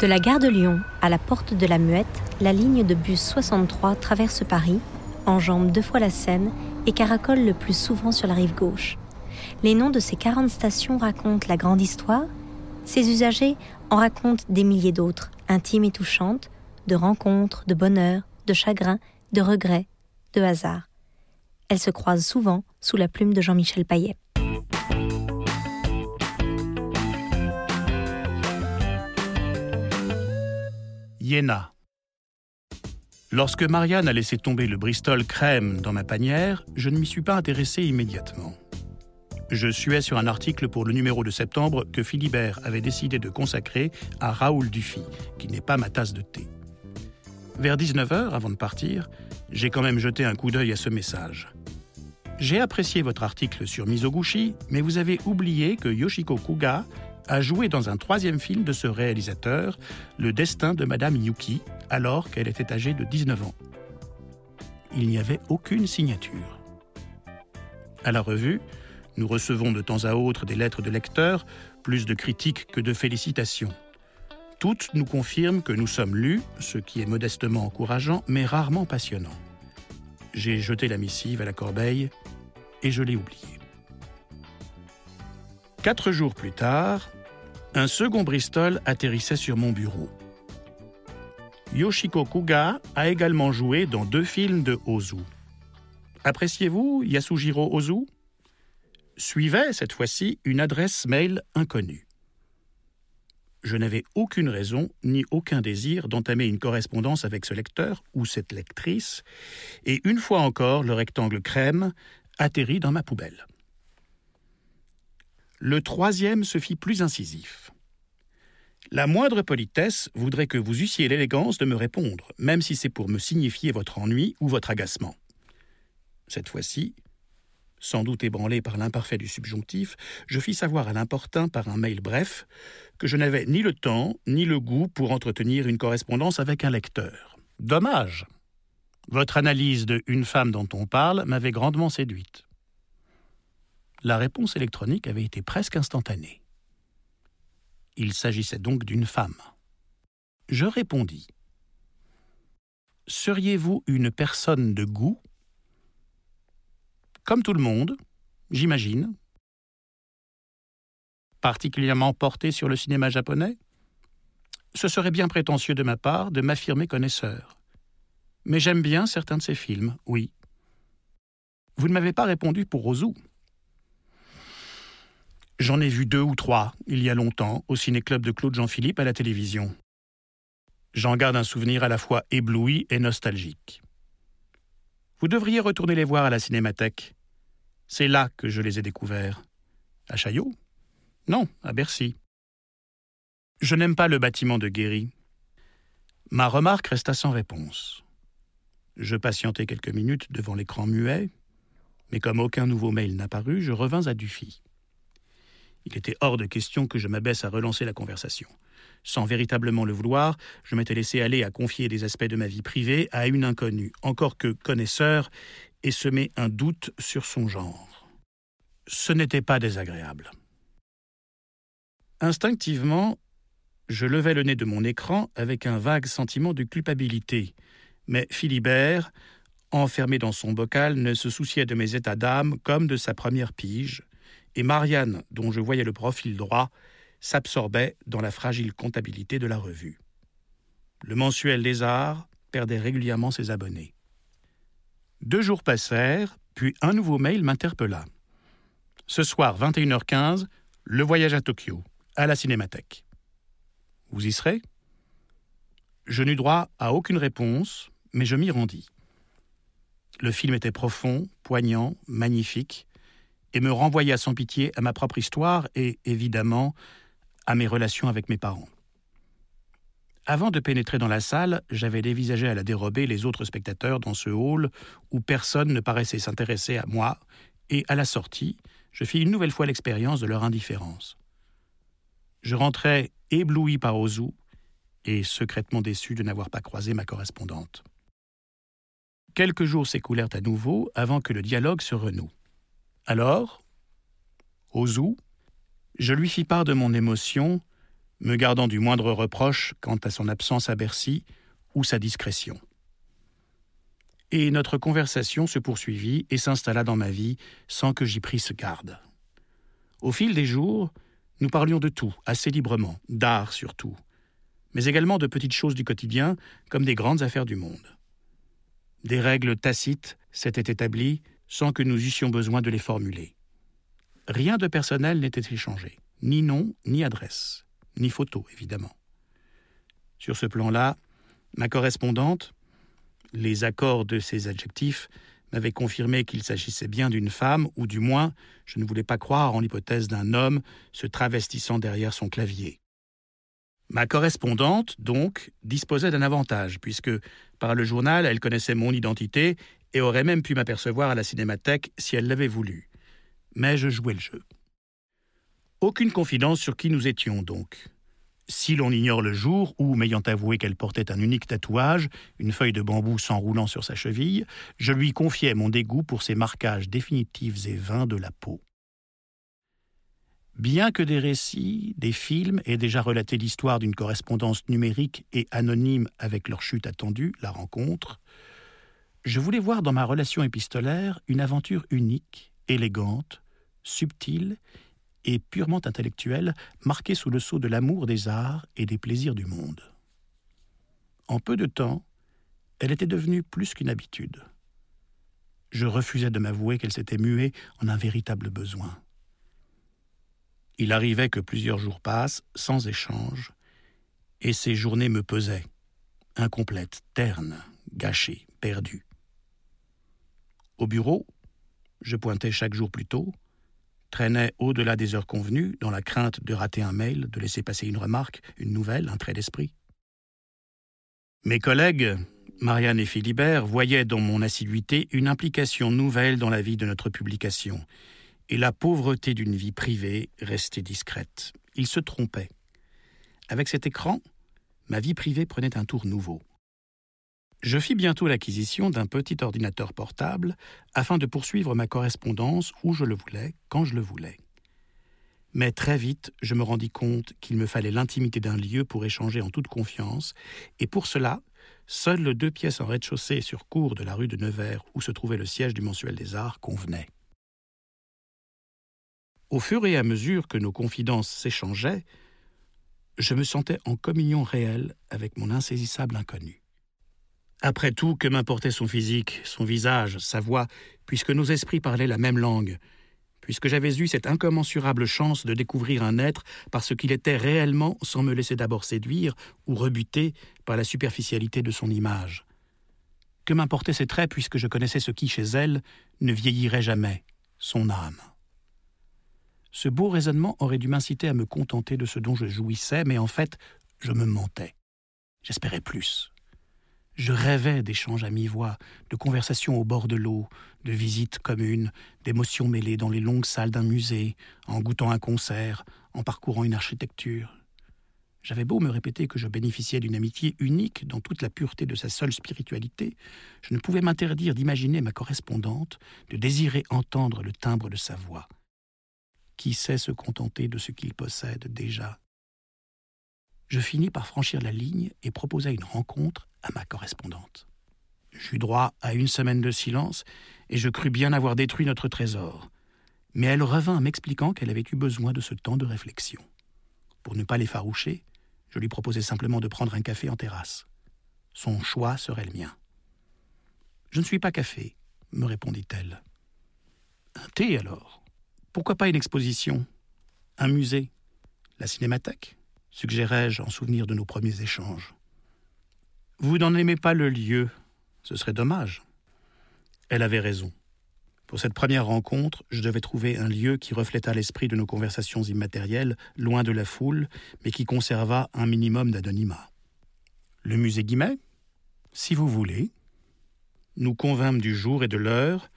De la gare de Lyon à la porte de la Muette, la ligne de bus 63 traverse Paris, enjambe deux fois la Seine et caracole le plus souvent sur la rive gauche. Les noms de ces 40 stations racontent la grande histoire. Ses usagers en racontent des milliers d'autres, intimes et touchantes, de rencontres, de bonheur, de chagrin, de regrets, de hasard. Elles se croisent souvent sous la plume de Jean-Michel Paillet. Iéna. Lorsque Marianne a laissé tomber le Bristol crème dans ma panière, je ne m'y suis pas intéressé immédiatement. Je suais sur un article pour le numéro de septembre que Philibert avait décidé de consacrer à Raoul Dufy, qui n'est pas ma tasse de thé. Vers 19h, avant de partir, j'ai quand même jeté un coup d'œil à ce message. J'ai apprécié votre article sur Mizoguchi, mais vous avez oublié que Yoshiko Kuga a joué dans un troisième film de ce réalisateur, Le destin de Madame Yuki, alors qu'elle était âgée de 19 ans. Il n'y avait aucune signature. À la revue, nous recevons de temps à autre des lettres de lecteurs, plus de critiques que de félicitations. Toutes nous confirment que nous sommes lus, ce qui est modestement encourageant, mais rarement passionnant. J'ai jeté la missive à la corbeille et je l'ai oubliée. Quatre jours plus tard, un second Bristol atterrissait sur mon bureau. Yoshiko Kuga a également joué dans deux films de Ozu. Appréciez-vous Yasujiro Ozu? Suivait cette fois-ci une adresse mail inconnue. Je n'avais aucune raison ni aucun désir d'entamer une correspondance avec ce lecteur ou cette lectrice, et une fois encore le rectangle crème atterrit dans ma poubelle. Le troisième se fit plus incisif. La moindre politesse voudrait que vous eussiez l'élégance de me répondre, même si c'est pour me signifier votre ennui ou votre agacement. Cette fois-ci, sans doute ébranlé par l'imparfait du subjonctif, je fis savoir à l'importun par un mail bref que je n'avais ni le temps ni le goût pour entretenir une correspondance avec un lecteur. Dommage. Votre analyse de Une femme dont on parle m'avait grandement séduite. La réponse électronique avait été presque instantanée. Il s'agissait donc d'une femme. Je répondis. Seriez-vous une personne de goût? Comme tout le monde, j'imagine. Particulièrement porté sur le cinéma japonais? Ce serait bien prétentieux de ma part de m'affirmer connaisseur. Mais j'aime bien certains de ces films, oui. Vous ne m'avez pas répondu pour Ozu. J'en ai vu deux ou trois, il y a longtemps, au ciné-club de Claude Jean-Philippe à la télévision. J'en garde un souvenir à la fois ébloui et nostalgique. Vous devriez retourner les voir à la cinémathèque. C'est là que je les ai découverts. À Chaillot? Non, à Bercy. Je n'aime pas le bâtiment de Guéry. Ma remarque resta sans réponse. Je patientai quelques minutes devant l'écran muet, mais comme aucun nouveau mail n'apparut, je revins à Dufy. Il était hors de question que je m'abaisse à relancer la conversation. Sans véritablement le vouloir, je m'étais laissé aller à confier des aspects de ma vie privée à une inconnue, encore que connaisseur, et semer un doute sur son genre. Ce n'était pas désagréable. Instinctivement, je levai le nez de mon écran avec un vague sentiment de culpabilité, mais Philibert, enfermé dans son bocal, ne se souciait de mes états d'âme comme de sa première pige, et Marianne, dont je voyais le profil droit, s'absorbait dans la fragile comptabilité de la revue. Le mensuel Lézard perdait régulièrement ses abonnés. Deux jours passèrent, puis un nouveau mail m'interpella. Ce soir, 21h15, le voyage à Tokyo, à la cinémathèque. Vous y serez? Je n'eus droit à aucune réponse, mais je m'y rendis. Le film était profond, poignant, magnifique, et me renvoya sans pitié à ma propre histoire et, évidemment, à mes relations avec mes parents. Avant de pénétrer dans la salle, j'avais dévisagé à la dérobée les autres spectateurs dans ce hall où personne ne paraissait s'intéresser à moi, et à la sortie, je fis une nouvelle fois l'expérience de leur indifférence. Je rentrais ébloui par Ozu et secrètement déçu de n'avoir pas croisé ma correspondante. Quelques jours s'écoulèrent à nouveau avant que le dialogue se renoue. Alors, Ozu, je lui fis part de mon émotion me gardant du moindre reproche quant à son absence à Bercy ou sa discrétion. Et notre conversation se poursuivit et s'installa dans ma vie sans que j'y prisse garde. Au fil des jours, nous parlions de tout, assez librement, d'art surtout, mais également de petites choses du quotidien comme des grandes affaires du monde. Des règles tacites s'étaient établies sans que nous eussions besoin de les formuler. Rien de personnel n'était échangé, ni nom, ni adresse ni photo, évidemment. Sur ce plan-là, ma correspondante, les accords de ces adjectifs m'avaient confirmé qu'il s'agissait bien d'une femme, ou du moins, je ne voulais pas croire en l'hypothèse d'un homme se travestissant derrière son clavier. Ma correspondante, donc, disposait d'un avantage, puisque, par le journal, elle connaissait mon identité et aurait même pu m'apercevoir à la cinémathèque si elle l'avait voulu. Mais je jouais le jeu. Aucune confidence sur qui nous étions donc. Si l'on ignore le jour où, m'ayant avoué qu'elle portait un unique tatouage, une feuille de bambou s'enroulant sur sa cheville, je lui confiais mon dégoût pour ces marquages définitifs et vains de la peau. Bien que des récits, des films aient déjà relaté l'histoire d'une correspondance numérique et anonyme avec leur chute attendue, la rencontre, je voulais voir dans ma relation épistolaire une aventure unique, élégante, subtile et purement intellectuelle, marquée sous le sceau de l'amour des arts et des plaisirs du monde. En peu de temps, elle était devenue plus qu'une habitude. Je refusais de m'avouer qu'elle s'était muée en un véritable besoin. Il arrivait que plusieurs jours passent sans échange, et ces journées me pesaient, incomplètes, ternes, gâchées, perdues. Au bureau, je pointais chaque jour plus tôt, traînait au-delà des heures convenues, dans la crainte de rater un mail, de laisser passer une remarque, une nouvelle, un trait d'esprit. Mes collègues, Marianne et Philibert, voyaient dans mon assiduité une implication nouvelle dans la vie de notre publication, et la pauvreté d'une vie privée restée discrète. Ils se trompaient. Avec cet écran, ma vie privée prenait un tour nouveau. Je fis bientôt l'acquisition d'un petit ordinateur portable afin de poursuivre ma correspondance où je le voulais, quand je le voulais. Mais très vite, je me rendis compte qu'il me fallait l'intimité d'un lieu pour échanger en toute confiance, et pour cela, seules deux pièces en rez-de-chaussée sur cours de la rue de Nevers, où se trouvait le siège du Mensuel des Arts, convenaient. Au fur et à mesure que nos confidences s'échangeaient, je me sentais en communion réelle avec mon insaisissable inconnu. Après tout, que m'importait son physique, son visage, sa voix, puisque nos esprits parlaient la même langue, puisque j'avais eu cette incommensurable chance de découvrir un être parce qu'il était réellement sans me laisser d'abord séduire ou rebuter par la superficialité de son image. Que m'importaient ses traits puisque je connaissais ce qui, chez elle, ne vieillirait jamais, son âme? Ce beau raisonnement aurait dû m'inciter à me contenter de ce dont je jouissais, mais en fait, je me mentais. J'espérais plus. Je rêvais d'échanges à mi-voix, de conversations au bord de l'eau, de visites communes, d'émotions mêlées dans les longues salles d'un musée, en goûtant un concert, en parcourant une architecture. J'avais beau me répéter que je bénéficiais d'une amitié unique dans toute la pureté de sa seule spiritualité, je ne pouvais m'interdire d'imaginer ma correspondante, de désirer entendre le timbre de sa voix. Qui sait se contenter de ce qu'il possède déjà? Je finis par franchir la ligne et proposa une rencontre à ma correspondante. J'eus droit à une semaine de silence et je crus bien avoir détruit notre trésor. Mais elle revint m'expliquant qu'elle avait eu besoin de ce temps de réflexion. Pour ne pas l'effaroucher, je lui proposai simplement de prendre un café en terrasse. Son choix serait le mien. Je ne suis pas café, me répondit-elle. Un thé alors? Pourquoi pas une exposition? Un musée? La cinémathèque? Suggérai-je en souvenir de nos premiers échanges. Vous n'en aimez pas le lieu, ce serait dommage. Elle avait raison. Pour cette première rencontre, je devais trouver un lieu qui reflétât l'esprit de nos conversations immatérielles, loin de la foule, mais qui conservât un minimum d'anonymat. Le musée Guimet Si vous voulez. Nous convînmes du jour et de l'heure.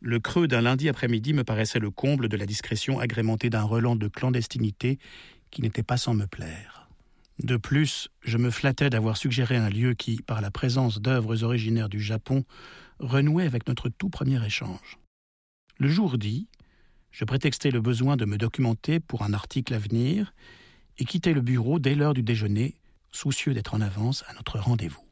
Le creux d'un lundi après-midi me paraissait le comble de la discrétion agrémentée d'un relent de clandestinité qui n'était pas sans me plaire. De plus, je me flattais d'avoir suggéré un lieu qui, par la présence d'œuvres originaires du Japon, renouait avec notre tout premier échange. Le jour dit, je prétextai le besoin de me documenter pour un article à venir et quittai le bureau dès l'heure du déjeuner, soucieux d'être en avance à notre rendez-vous.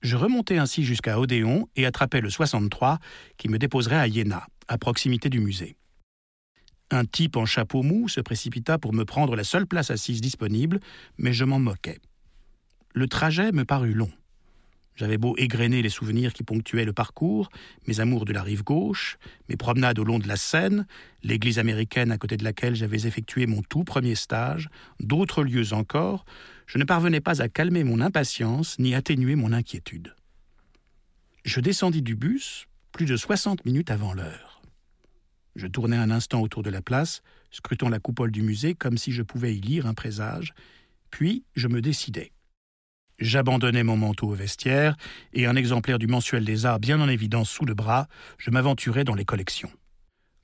Je remontai ainsi jusqu'à Odéon et attrapai le 63 qui me déposerait à Iéna, à proximité du musée. Un type en chapeau mou se précipita pour me prendre la seule place assise disponible, mais je m'en moquais. Le trajet me parut long. J'avais beau égrener les souvenirs qui ponctuaient le parcours, mes amours de la rive gauche, mes promenades au long de la Seine, l'église américaine à côté de laquelle j'avais effectué mon tout premier stage, d'autres lieux encore, je ne parvenais pas à calmer mon impatience ni atténuer mon inquiétude. Je descendis du bus plus de soixante minutes avant l'heure. Je tournai un instant autour de la place, scrutant la coupole du musée comme si je pouvais y lire un présage, puis je me décidai. J'abandonnai mon manteau au vestiaire et un exemplaire du mensuel des arts bien en évidence sous le bras, je m'aventurai dans les collections.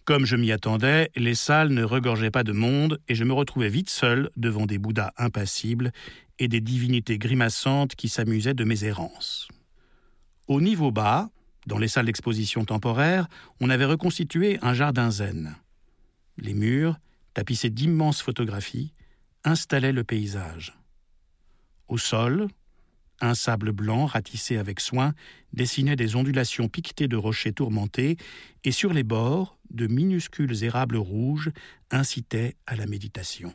Comme je m'y attendais, les salles ne regorgeaient pas de monde et je me retrouvais vite seul devant des bouddhas impassibles et des divinités grimaçantes qui s'amusaient de mes errances. Au niveau bas, dans les salles d'exposition temporaire, on avait reconstitué un jardin zen. Les murs, tapissés d'immenses photographies, installaient le paysage. Au sol, un sable blanc, ratissé avec soin, dessinait des ondulations piquetées de rochers tourmentés, et sur les bords, de minuscules érables rouges incitaient à la méditation.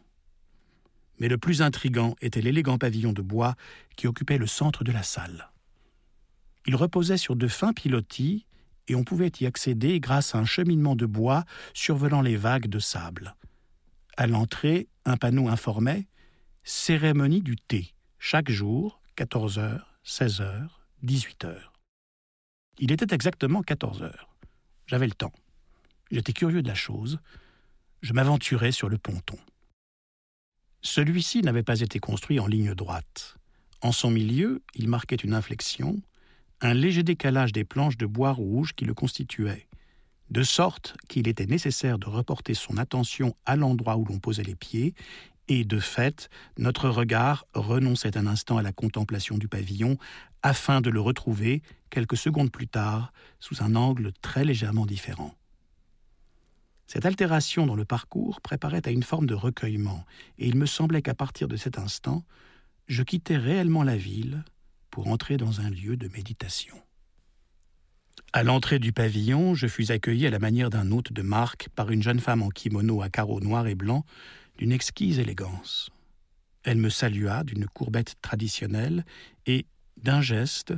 Mais le plus intrigant était l'élégant pavillon de bois qui occupait le centre de la salle. Il reposait sur de fins pilotis, et on pouvait y accéder grâce à un cheminement de bois survolant les vagues de sable. À l'entrée, un panneau informait Cérémonie du thé, chaque jour, 14h, 16h, 18h. Il était exactement 14 heures. J'avais le temps. J'étais curieux de la chose. Je m'aventurais sur le ponton. Celui-ci n'avait pas été construit en ligne droite. En son milieu, il marquait une inflexion, un léger décalage des planches de bois rouge qui le constituaient, de sorte qu'il était nécessaire de reporter son attention à l'endroit où l'on posait les pieds et de fait, notre regard renonçait un instant à la contemplation du pavillon afin de le retrouver quelques secondes plus tard sous un angle très légèrement différent. Cette altération dans le parcours préparait à une forme de recueillement, et il me semblait qu'à partir de cet instant, je quittais réellement la ville pour entrer dans un lieu de méditation. À l'entrée du pavillon, je fus accueilli à la manière d'un hôte de marque par une jeune femme en kimono à carreaux noirs et blancs d'une exquise élégance. Elle me salua d'une courbette traditionnelle et, d'un geste,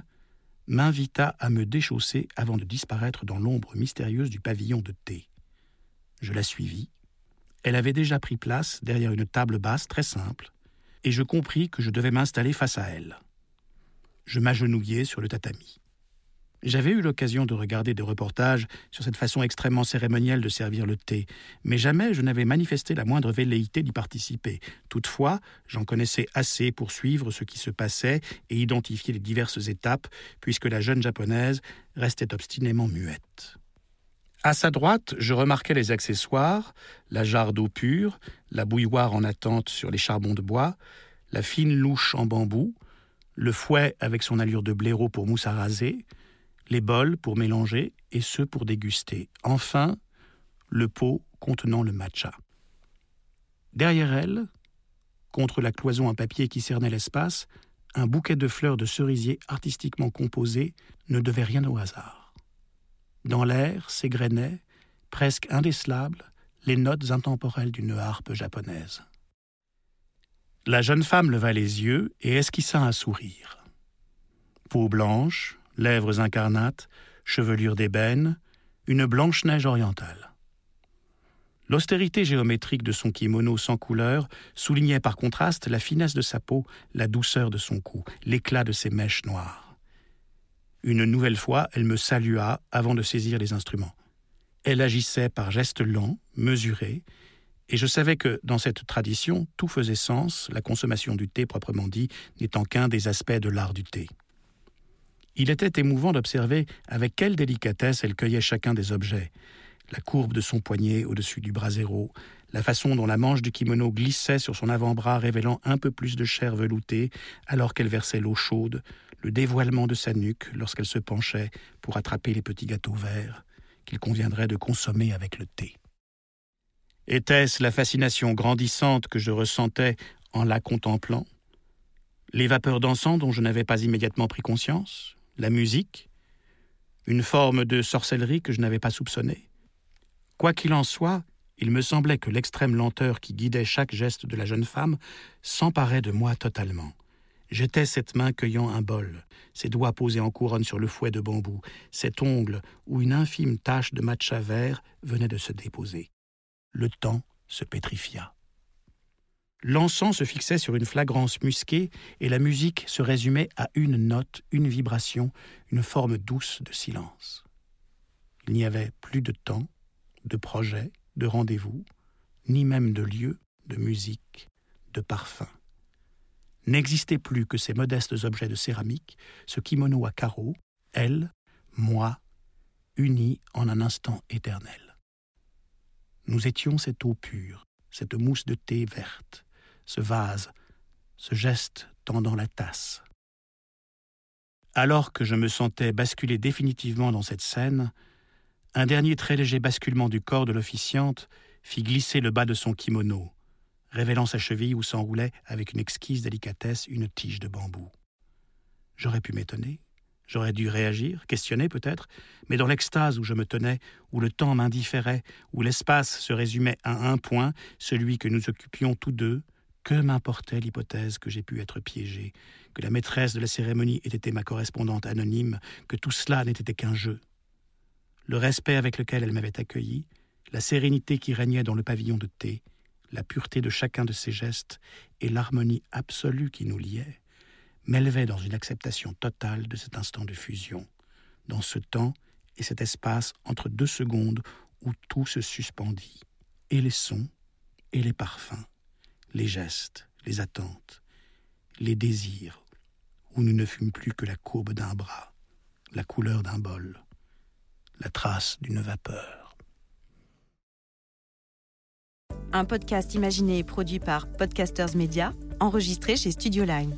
m'invita à me déchausser avant de disparaître dans l'ombre mystérieuse du pavillon de thé. Je la suivis. Elle avait déjà pris place derrière une table basse très simple, et je compris que je devais m'installer face à elle. Je m'agenouillai sur le tatami. J'avais eu l'occasion de regarder des reportages sur cette façon extrêmement cérémonielle de servir le thé, mais jamais je n'avais manifesté la moindre velléité d'y participer. Toutefois, j'en connaissais assez pour suivre ce qui se passait et identifier les diverses étapes, puisque la jeune japonaise restait obstinément muette. À sa droite, je remarquais les accessoires, la jarre d'eau pure, la bouilloire en attente sur les charbons de bois, la fine louche en bambou, le fouet avec son allure de blaireau pour mousse à raser, les bols pour mélanger et ceux pour déguster. Enfin, le pot contenant le matcha. Derrière elle, contre la cloison en papier qui cernait l'espace, un bouquet de fleurs de cerisier artistiquement composé ne devait rien au hasard. Dans l'air s'égrenaient, presque indécelables, les notes intemporelles d'une harpe japonaise. La jeune femme leva les yeux et esquissa un sourire. Peau blanche, lèvres incarnates, chevelure d'ébène, une blanche neige orientale. L'austérité géométrique de son kimono sans couleur soulignait par contraste la finesse de sa peau, la douceur de son cou, l'éclat de ses mèches noires. Une nouvelle fois, elle me salua avant de saisir les instruments. Elle agissait par gestes lents, mesurés, et je savais que, dans cette tradition, tout faisait sens, la consommation du thé proprement dit n'étant qu'un des aspects de l'art du thé. Il était émouvant d'observer avec quelle délicatesse elle cueillait chacun des objets, la courbe de son poignet au-dessus du brasero, la façon dont la manche du kimono glissait sur son avant-bras révélant un peu plus de chair veloutée alors qu'elle versait l'eau chaude, le dévoilement de sa nuque lorsqu'elle se penchait pour attraper les petits gâteaux verts qu'il conviendrait de consommer avec le thé. Était-ce la fascination grandissante que je ressentais en la contemplant? Les vapeurs d'encens dont je n'avais pas immédiatement pris conscience? La musique? Une forme de sorcellerie que je n'avais pas soupçonnée? Quoi qu'il en soit, il me semblait que l'extrême lenteur qui guidait chaque geste de la jeune femme s'emparait de moi totalement. J'étais cette main cueillant un bol, ses doigts posés en couronne sur le fouet de bambou, cet ongle où une infime tache de matcha vert venait de se déposer. Le temps se pétrifia. L'encens se fixait sur une flagrance musquée et la musique se résumait à une note, une vibration, une forme douce de silence. Il n'y avait plus de temps, de projets, de rendez-vous, ni même de lieux, de musique, de parfum. N'existaient plus que ces modestes objets de céramique, ce kimono à carreaux, elle, moi, unis en un instant éternel. Nous étions cette eau pure, cette mousse de thé verte, ce vase, ce geste tendant la tasse. Alors que je me sentais basculer définitivement dans cette scène, un dernier très léger basculement du corps de l'officiante fit glisser le bas de son kimono, révélant sa cheville où s'enroulait avec une exquise délicatesse une tige de bambou. J'aurais pu m'étonner, j'aurais dû réagir, questionner peut-être, mais dans l'extase où je me tenais, où le temps m'indifférait, où l'espace se résumait à un point, celui que nous occupions tous deux, que m'importait l'hypothèse que j'ai pu être piégé, que la maîtresse de la cérémonie ait été ma correspondante anonyme, que tout cela n'était qu'un jeu. Le respect avec lequel elle m'avait accueilli, la sérénité qui régnait dans le pavillon de thé, la pureté de chacun de ses gestes et l'harmonie absolue qui nous liait, m'élevaient dans une acceptation totale de cet instant de fusion, dans ce temps et cet espace entre deux secondes où tout se suspendit, et les sons, et les parfums, les gestes, les attentes, les désirs, où nous ne fûmes plus que la courbe d'un bras, la couleur d'un bol, la trace d'une vapeur. Un podcast imaginé et produit par Podcasters Media, enregistré chez Studio Line.